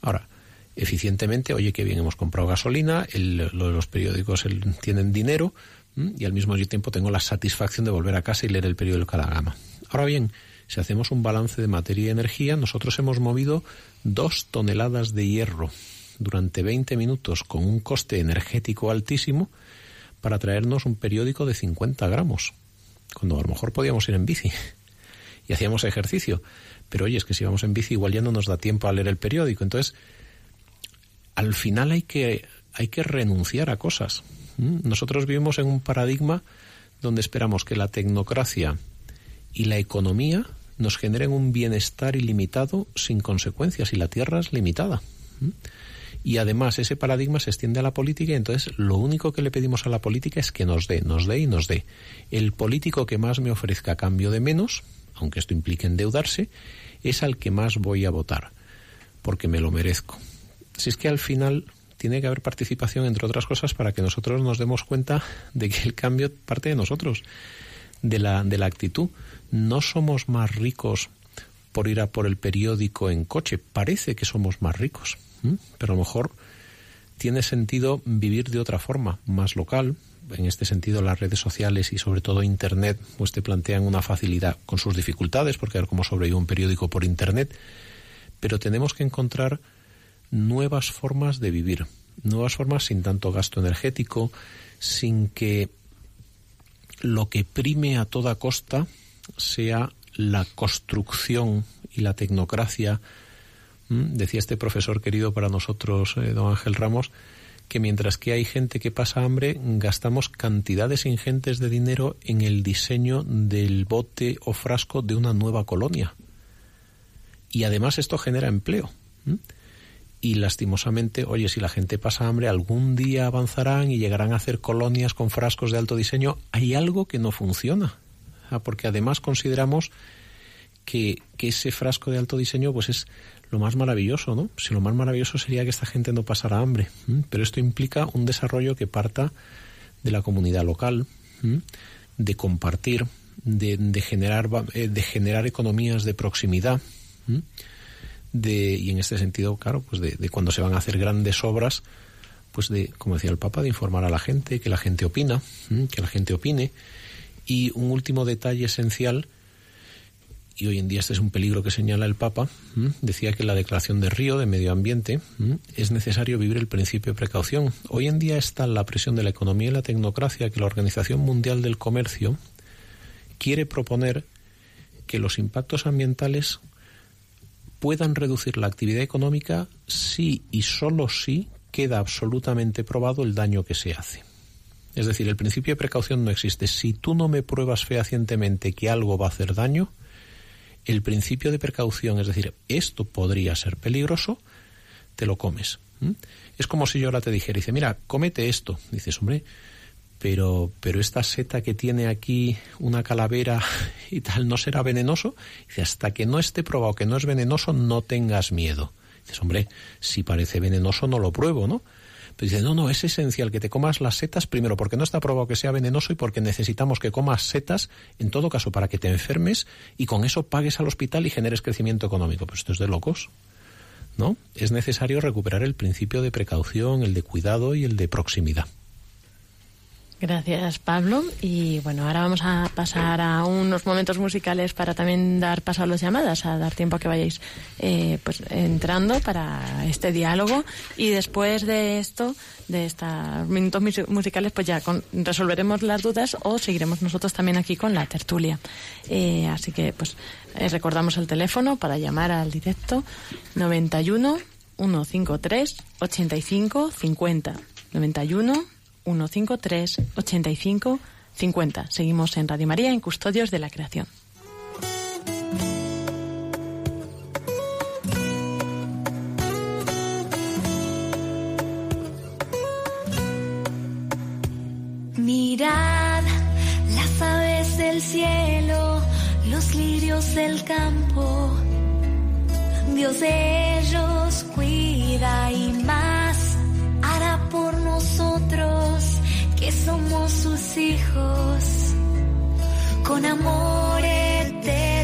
Ahora, eficientemente, oye, qué bien, hemos comprado gasolina, de los periódicos tienen dinero y al mismo tiempo tengo la satisfacción de volver a casa y leer el periódico de la gama. Ahora bien, si hacemos un balance de materia y energía, nosotros hemos movido dos toneladas de hierro durante 20 minutos con un coste energético altísimo para traernos un periódico de 50 gramos cuando a lo mejor podíamos ir en bici [LAUGHS] y hacíamos ejercicio. Pero oye, es que si vamos en bici igual ya no nos da tiempo a leer el periódico. Entonces, al final hay que, hay que renunciar a cosas. Nosotros vivimos en un paradigma donde esperamos que la tecnocracia y la economía nos generen un bienestar ilimitado sin consecuencias y la tierra es limitada. Y además ese paradigma se extiende a la política y entonces lo único que le pedimos a la política es que nos dé, nos dé y nos dé. El político que más me ofrezca cambio de menos, aunque esto implique endeudarse, es al que más voy a votar, porque me lo merezco. Si es que al final tiene que haber participación, entre otras cosas, para que nosotros nos demos cuenta de que el cambio parte de nosotros, de la, de la actitud. No somos más ricos por ir a por el periódico en coche, parece que somos más ricos pero a lo mejor tiene sentido vivir de otra forma, más local. En este sentido, las redes sociales y sobre todo Internet pues te plantean una facilidad con sus dificultades, porque ver cómo sobrevive un periódico por Internet, pero tenemos que encontrar nuevas formas de vivir, nuevas formas sin tanto gasto energético, sin que lo que prime a toda costa sea la construcción y la tecnocracia Mm, decía este profesor querido para nosotros, eh, don Ángel Ramos, que mientras que hay gente que pasa hambre, gastamos cantidades ingentes de dinero en el diseño del bote o frasco de una nueva colonia. Y además esto genera empleo. Y lastimosamente, oye, si la gente pasa hambre, algún día avanzarán y llegarán a hacer colonias con frascos de alto diseño. Hay algo que no funciona. Ah, porque además consideramos que, que, ese frasco de alto diseño pues es lo más maravilloso, ¿no? Si lo más maravilloso sería que esta gente no pasara hambre, pero esto implica un desarrollo que parta de la comunidad local, de compartir, de, generar eh, de generar economías de proximidad, de y en este sentido, claro, pues de, de cuando se van a hacer grandes obras, pues de, como decía el Papa, de informar a la gente, que la gente opina, que la gente opine. Y un último detalle esencial y hoy en día este es un peligro que señala el Papa, decía que la Declaración de Río de Medio Ambiente es necesario vivir el principio de precaución. Hoy en día está la presión de la economía y la tecnocracia que la Organización Mundial del Comercio quiere proponer que los impactos ambientales puedan reducir la actividad económica si y solo si queda absolutamente probado el daño que se hace. Es decir, el principio de precaución no existe. Si tú no me pruebas fehacientemente que algo va a hacer daño, el principio de precaución, es decir, esto podría ser peligroso, te lo comes. Es como si yo ahora te dijera, dice, mira, cómete esto. Dices, hombre, pero, pero esta seta que tiene aquí una calavera [LAUGHS] y tal, ¿no será venenoso? Dice, hasta que no esté probado que no es venenoso, no tengas miedo. Dices, hombre, si parece venenoso, no lo pruebo, ¿no? Dice, no, no, es esencial que te comas las setas primero porque no está probado que sea venenoso y porque necesitamos que comas setas, en todo caso, para que te enfermes y con eso pagues al hospital y generes crecimiento económico. Pues esto es de locos. ¿No? Es necesario recuperar el principio de precaución, el de cuidado y el de proximidad. Gracias, Pablo. Y bueno, ahora vamos a pasar a unos momentos musicales para también dar paso a las llamadas, a dar tiempo a que vayáis eh, pues entrando para este diálogo. Y después de esto, de estos minutos musicales, pues ya resolveremos las dudas o seguiremos nosotros también aquí con la tertulia. Eh, así que, pues, eh, recordamos el teléfono para llamar al directo 91 153 85 50. 91 153 85 50. Seguimos en Radio María en Custodios de la Creación. Mirad las aves del cielo, los lirios del campo. Dios de ellos cuida y más por nosotros que somos sus hijos con amor eterno.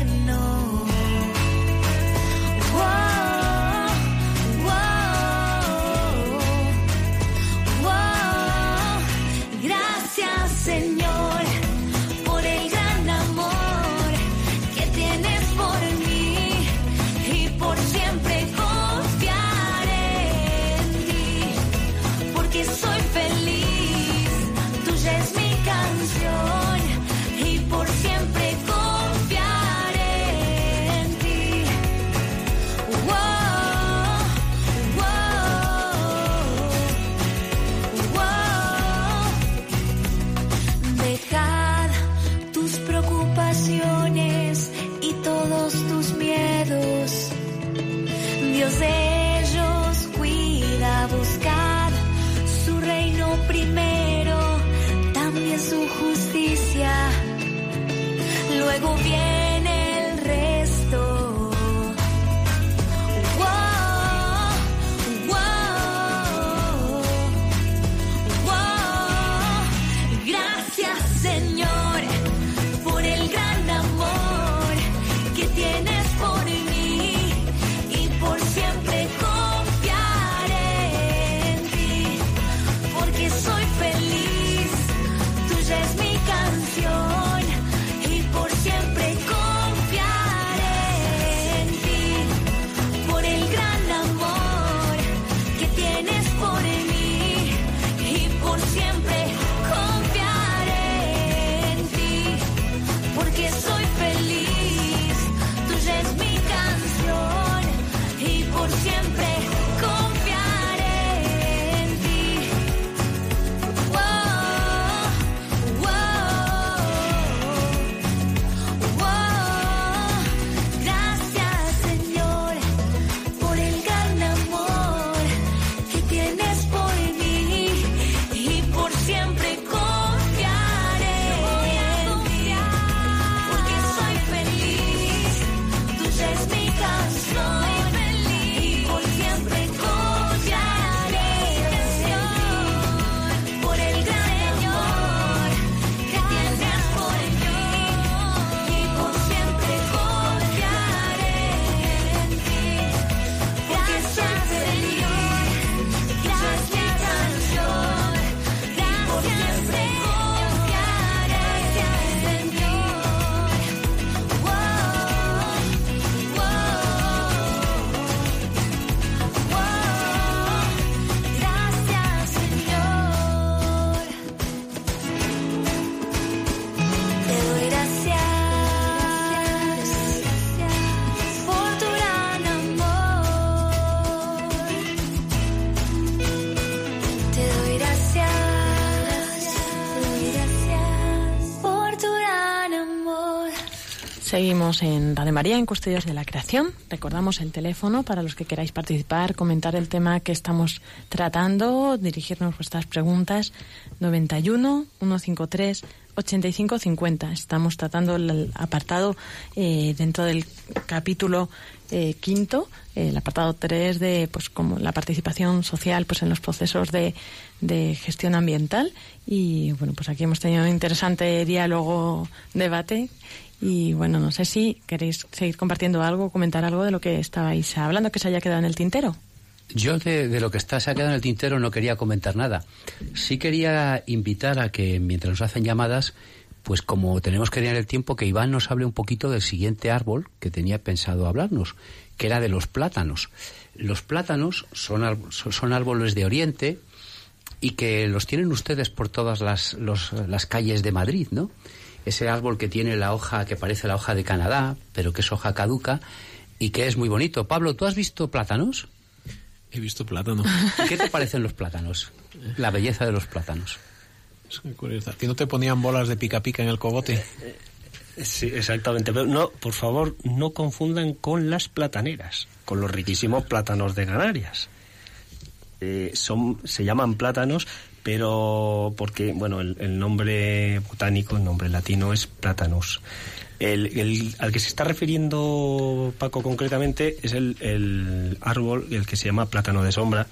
Seguimos en Radio María, en Custodios de la Creación. Recordamos el teléfono para los que queráis participar, comentar el tema que estamos tratando, dirigirnos vuestras preguntas. 91 153 8550. Estamos tratando el apartado eh, dentro del capítulo eh, quinto, el apartado 3 de pues como la participación social pues en los procesos de, de gestión ambiental y bueno pues aquí hemos tenido un interesante diálogo debate y bueno no sé si queréis seguir compartiendo algo comentar algo de lo que estabais hablando que se haya quedado en el tintero Yo de, lo que está se ha quedado en el tintero no quería comentar nada. Sí quería invitar a que mientras nos hacen llamadas, pues como tenemos que tener el tiempo, que Iván nos hable un poquito del siguiente árbol que tenía pensado hablarnos, que era de los plátanos. Los plátanos son son árboles de Oriente y que los tienen ustedes por todas las, los- las calles de Madrid, ¿no? Ese árbol que tiene la hoja que parece la hoja de Canadá, pero que es hoja caduca y que es muy bonito. Pablo, ¿tú has visto plátanos? He visto plátano. ¿Qué te parecen los plátanos? La belleza de los plátanos. Es muy curioso. ¿A ti no te ponían bolas de pica pica en el cogote? Sí, exactamente. Pero no, por favor, no confundan con las plataneras, con los riquísimos plátanos de Canarias. eh, son, se llaman plátanos, pero porque, bueno, el, nombre botánico, el nombre latino es platanus. El, el- al que se está refiriendo Paco concretamente es el, el árbol, el que se llama plátano de sombra,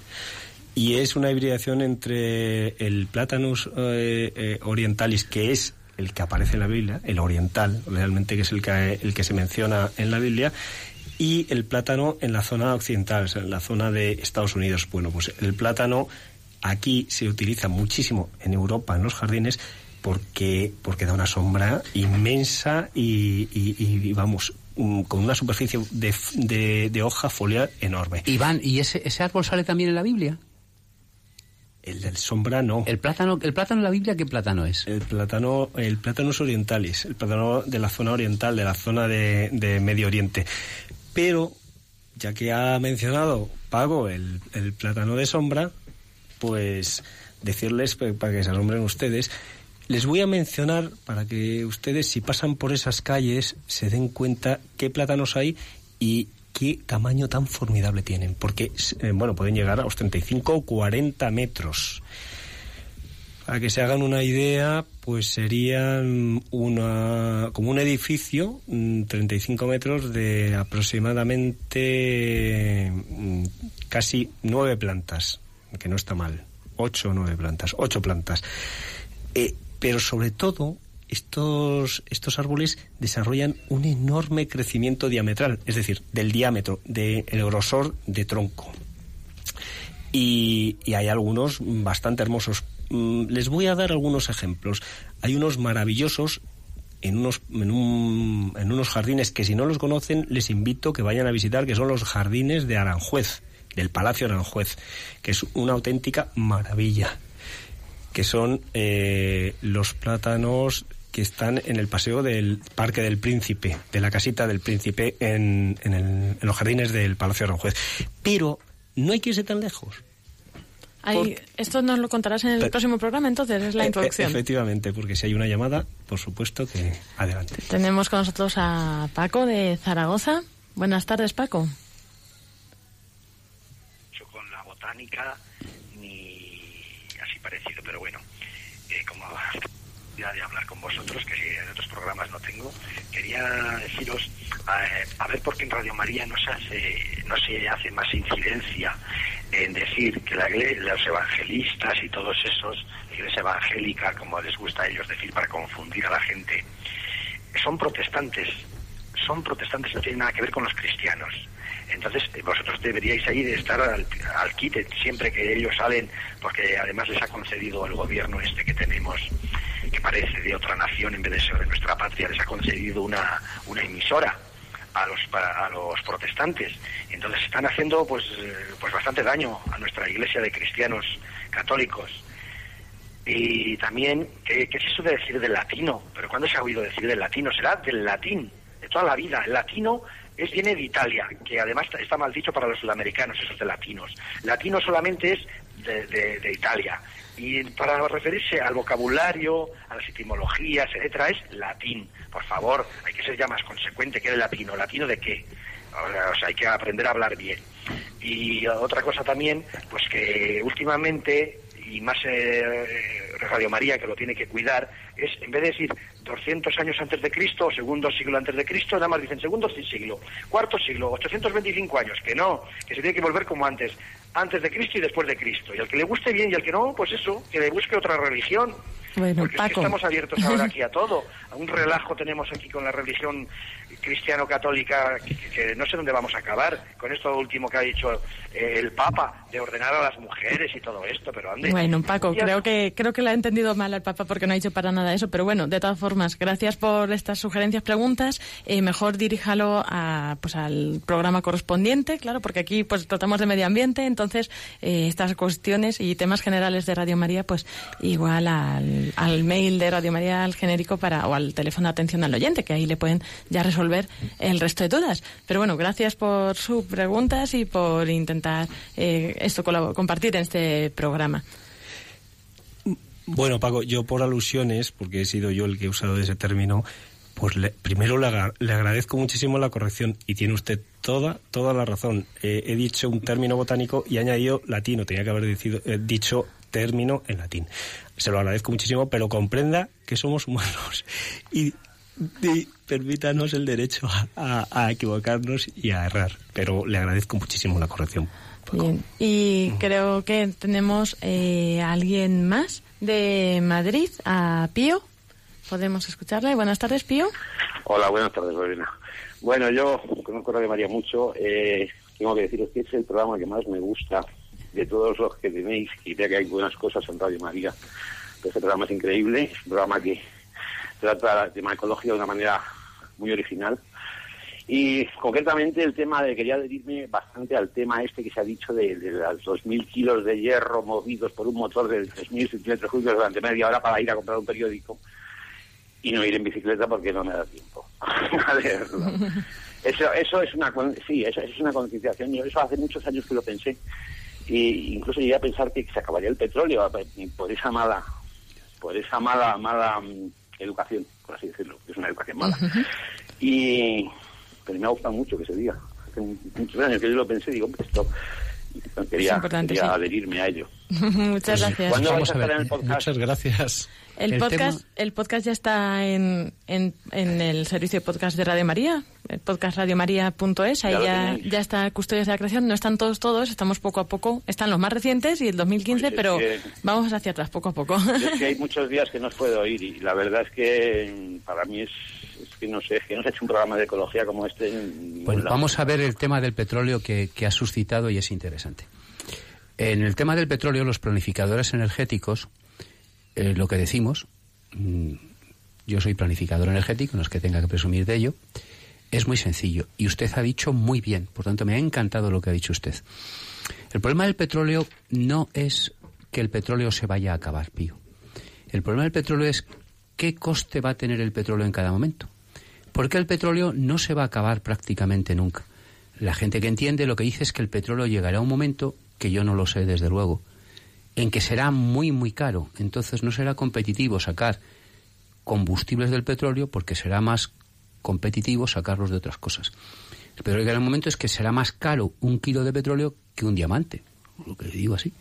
y es una hibridación entre el Platanus eh, eh, orientalis, que es el que aparece en la Biblia, el oriental, realmente que es el que, el que se menciona en la Biblia, y el plátano en la zona occidental, en la zona de Estados Unidos. Bueno, pues el plátano aquí se utiliza muchísimo en Europa, en los jardines, porque, porque da una sombra inmensa y, y- y, vamos, con una superficie de, de- de hoja foliar enorme. Iván, ¿y ese, ese árbol sale también en la Biblia? El del sombra no. ¿El plátano, el plátano en la Biblia qué plátano es? El plátano, el Platanus orientalis, el plátano de la zona oriental, de la zona de, de Medio Oriente. Pero, ya que ha mencionado Pago el, el plátano de sombra, pues decirles para que se asombren ustedes, les voy a mencionar para que ustedes, si pasan por esas calles, se den cuenta qué plátanos hay y qué tamaño tan formidable tienen. Porque, eh, bueno, pueden llegar a los 35 o 40 metros. Para que se hagan una idea, pues serían una, como un edificio, mm, 35 metros de aproximadamente mm, casi nueve plantas, que no está mal, ocho o nueve plantas, ocho plantas. Eh, pero sobre todo, estos, estos árboles desarrollan un enorme crecimiento diametral, es decir, del diámetro, del grosor de tronco y, hay algunos bastante hermosos. Mm, Les voy a dar algunos ejemplos. Hay unos maravillosos en unos, en, en unos jardines que si no los conocen les invito que vayan a visitar, que son los jardines de Aranjuez, del Palacio Aranjuez, que es una auténtica maravilla, que son eh, los plátanos que están en el paseo del Parque del Príncipe, de la casita del Príncipe, en, en el- en los jardines del Palacio Aranjuez. Pero no hay que irse tan lejos. Ahí, esto nos lo contarás en el próximo programa, entonces es la E- e- introducción. efectivamente, porque si hay una llamada, por supuesto que adelante. Tenemos con nosotros a Paco de Zaragoza. Buenas tardes, Paco. mucho con ni así parecido, pero bueno, eh, como [LAUGHS] ya de hablar con vosotros, que en otros programas no tengo, quería deciros eh, a ver por qué en Radio María no se hace, no se hace más incidencia en decir que la los evangelistas y todos esos, la iglesia evangélica, como les gusta a ellos decir para confundir a la gente, son protestantes, son protestantes, no tienen nada que ver con los cristianos. Entonces, eh, vosotros deberíais ahí estar al, al quite siempre que ellos salen, porque además les ha concedido el gobierno este que tenemos, que parece de otra nación en vez de ser de nuestra patria, les ha concedido una, una emisora a los a los protestantes entonces están haciendo pues eh, pues bastante daño a nuestra iglesia de cristianos católicos y también, ¿qué, qué es eso de decir del latino? ¿Pero cuándo se ha oído decir del latino? Será del latín, de toda la vida. El latino es viene de Italia, que además está- mal dicho para los sudamericanos, esos de latinos. Latino solamente es de, de- Italia. Y para referirse al vocabulario, a las etimologías, etcétera, es latín. Por favor, hay que ser ya más consecuente que el latino. ¿Latino de qué? O sea, hay que aprender a hablar bien. Y otra cosa también, pues que últimamente, y más eh, Radio María que lo tiene que cuidar, es en vez de decir 200 años antes de Cristo o segundo siglo antes de Cristo, nada más dicen segundo siglo, cuarto siglo, 825 años, que no, que se tiene que volver como antes, antes de Cristo y después de Cristo. Y al que le guste bien y al que no, pues eso, que le busque otra religión. Bueno, Porque es que Paco. estamos abiertos ahora aquí a [LAUGHS] todo. A un relajo tenemos aquí con la religión cristiano-católica que, que- no sé dónde vamos a acabar con esto último que ha dicho eh, el Papa de ordenar a las mujeres y todo esto, pero ande. Bueno, Paco, creo que creo que lo ha entendido mal el Papa porque no ha dicho para nada eso, pero bueno, de todas formas, gracias por estas sugerencias, preguntas. Eh, mejor diríjalo a, pues al programa correspondiente, claro, porque aquí pues tratamos de medio ambiente, entonces eh, estas cuestiones y temas generales de Radio María, pues igual al, al mail de Radio María al genérico para o al teléfono de atención al oyente, que ahí le pueden ya resolver el resto de dudas. Pero bueno, gracias por sus preguntas y por intentar eh, esto compartir en este programa. Bueno, Paco, yo por alusiones, porque he sido yo el que he usado ese término, Pues le- primero le, agradezco muchísimo la corrección y tiene usted toda toda la razón. Eh, he dicho un término botánico y he añadido latino. Tenía que haber decido- eh, dicho término en latín. Se lo agradezco muchísimo, pero comprenda que somos humanos y, y permítanos el derecho a, a- a equivocarnos y a errar. Pero le agradezco muchísimo la corrección. Bien. Y creo que tenemos eh, a alguien más de Madrid, a Pío. Podemos escucharle. Buenas tardes, Pío. Hola, buenas tardes, Lorena. Bueno, yo conozco Radio María mucho. Eh, tengo que deciros que es el programa que más me gusta de todos los que tenéis. Y creo que hay buenas cosas en Radio María. Este programa es increíble. Es un programa que trata tema ecológico de una manera muy original. Y concretamente el tema de, quería adherirme bastante al tema este que se ha dicho de, de los 2.000 kilos de hierro movidos por un motor de 3.000 centímetros cúbicos durante media hora para ir a comprar un periódico y no ir en bicicleta porque no me da tiempo [LAUGHS] a leerlo. [LAUGHS] Eso, eso es una, sí, eso, eso es una concienciación. Yo eso hace muchos años que lo pensé. Y incluso llegué a pensar que se acabaría el petróleo por esa mala, por esa mala, mala mm, educación, por así decirlo, que es una educación mala. Y, pero me ha gustado mucho que se diga. Hace muchos años que yo lo pensé, digo, hombre, esto, quería, importante, quería sí. adherirme a ello. [LAUGHS] Muchas gracias. ¿Cuándo Vamos a a estar ver. en el podcast? Muchas gracias. El, El podcast, tema- el podcast ya está en, en, en el servicio de podcast de Radio María, el podcast radiomaria.es, ahí Ya ya, está Custodios de la Creación, no están todos todos, estamos poco a poco, están los más recientes y el 2015, Pues es pero que- vamos hacia atrás poco a poco. Es que hay [LAUGHS] muchos días que no os puedo oír y la verdad es que mm, para mí es que no sé, que no se ha hecho un programa de ecología como este. Bueno, vamos a ver el tema del petróleo que, que ha suscitado y es interesante. En el tema del petróleo, los planificadores energéticos, eh, lo que decimos, mm, yo soy planificador energético, no es que tenga que presumir de ello, es muy sencillo. Y usted ha dicho muy bien, por tanto me ha encantado lo que ha dicho usted. El problema del petróleo no es que el petróleo se vaya a acabar, Pío. El problema del petróleo es qué coste va a tener el petróleo en cada momento. Porque el petróleo no se va a acabar prácticamente nunca. La gente que entiende lo que dice es que el petróleo llegará a un momento, que yo no lo sé desde luego, en que será muy, muy caro. Entonces no será competitivo sacar combustibles del petróleo porque será más competitivo sacarlos de otras cosas. Pero llegará un momento es que será más caro un kilo de petróleo que un diamante, lo que digo así.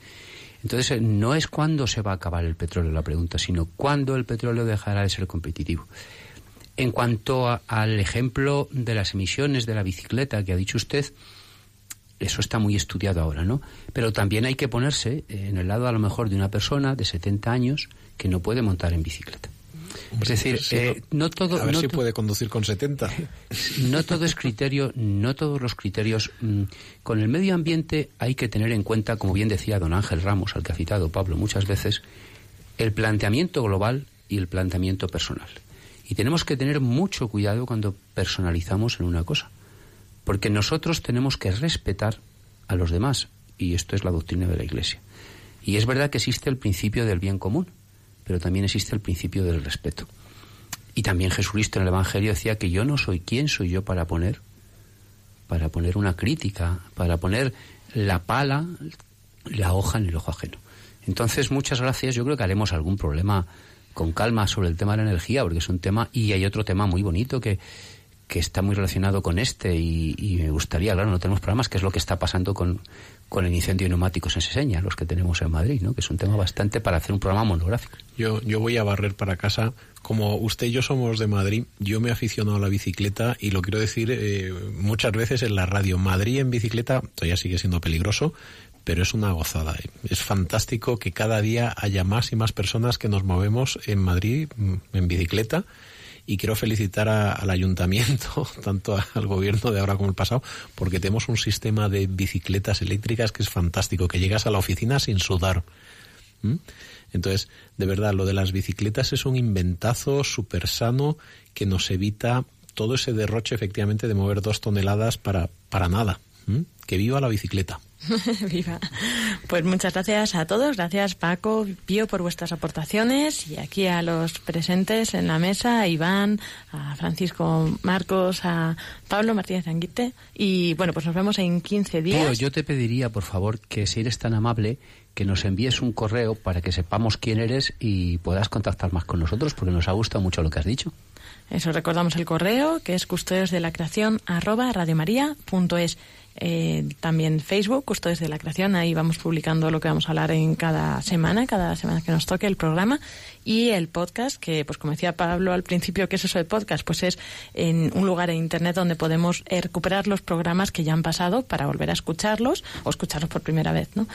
Entonces eh, no es cuándo se va a acabar el petróleo la pregunta, sino cuándo el petróleo dejará de ser competitivo. En cuanto a- al ejemplo de las emisiones de la bicicleta que ha dicho usted, eso está muy estudiado ahora, ¿no? Pero también hay que ponerse en el lado a lo mejor de una persona de 70 años que no puede montar en bicicleta. Es decir, Sí, eh, no todo, A ver no si puede conducir con 70. [LAUGHS] no todo es criterio, no todos los criterios. mm, Con el medio ambiente hay que tener en cuenta, como bien decía don Ángel Ramos, al que ha citado Pablo muchas veces, el planteamiento global y el planteamiento personal. Y tenemos que tener mucho cuidado cuando personalizamos en una cosa, porque nosotros tenemos que respetar a los demás, y esto es la doctrina de la Iglesia. Y es verdad que existe el principio del bien común, pero también existe el principio del respeto. Y también Jesucristo en el Evangelio decía que yo no soy quién soy yo para poner para poner una crítica, para poner la pala, la hoja en el ojo ajeno. Entonces, muchas gracias. Yo creo que haremos algún problema con calma sobre el tema de la energía, porque es un tema, y hay otro tema muy bonito que, que está muy relacionado con este, y, me gustaría, claro, no tenemos programas, que es lo que está pasando con, con el incendio de neumáticos en Seseña, los que tenemos en Madrid, ¿no? que es un tema bastante para hacer un programa monográfico. Yo, yo voy a barrer para casa. Como usted y yo somos de Madrid, yo me aficiono a la bicicleta y lo quiero decir eh, muchas veces en la radio. Madrid en bicicleta todavía sigue siendo peligroso, pero es una gozada. Es fantástico que cada día haya más y más personas que nos movemos en Madrid mm, en bicicleta. Y quiero felicitar a- al ayuntamiento, [LAUGHS] tanto al gobierno de ahora como el pasado, porque tenemos un sistema de bicicletas eléctricas que es fantástico, que llegas a la oficina sin sudar. ¿Mm? Entonces, de verdad, lo de las bicicletas es un inventazo súper sano que nos evita todo ese derroche, efectivamente, de mover dos toneladas para, para nada. ¿Mm? Que viva la bicicleta. [LAUGHS] Viva. Pues muchas gracias a todos. Gracias Paco, Pío, por vuestras aportaciones y aquí a los presentes en la mesa, a Iván, a Francisco Marcos, a Pablo Martínez Anguite. Y bueno, pues nos vemos en 15 días. Tío, yo te pediría, por favor, que si eres tan amable, que nos envíes un correo para que sepamos quién eres y puedas contactar más con nosotros, porque nos ha gustado mucho lo que has dicho. Eso recordamos el correo, que es custodios de la creación arroba radiomaria.es. Eh, también Facebook, Custodios de la Creación, ahí vamos publicando lo que vamos a hablar en cada semana, cada semana que nos toque el programa. Y el podcast, que pues como decía Pablo al principio, ¿qué es eso de podcast? Pues es en un lugar en Internet donde podemos eh, recuperar los programas que ya han pasado para volver a escucharlos o escucharlos por primera vez, ¿no?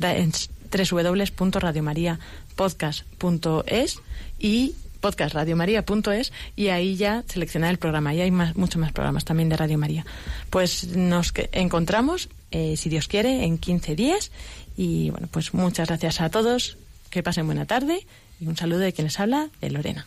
En www.radiomaria.podcast.es y podcastradiomaria.es y ahí ya seleccionar el programa. Y hay más, muchos más programas también de Radio María. Pues nos encontramos, eh, si Dios quiere, en 15 días. Y bueno, pues muchas gracias a todos. Que pasen buena tarde. Y un saludo de quienes habla, de Lorena.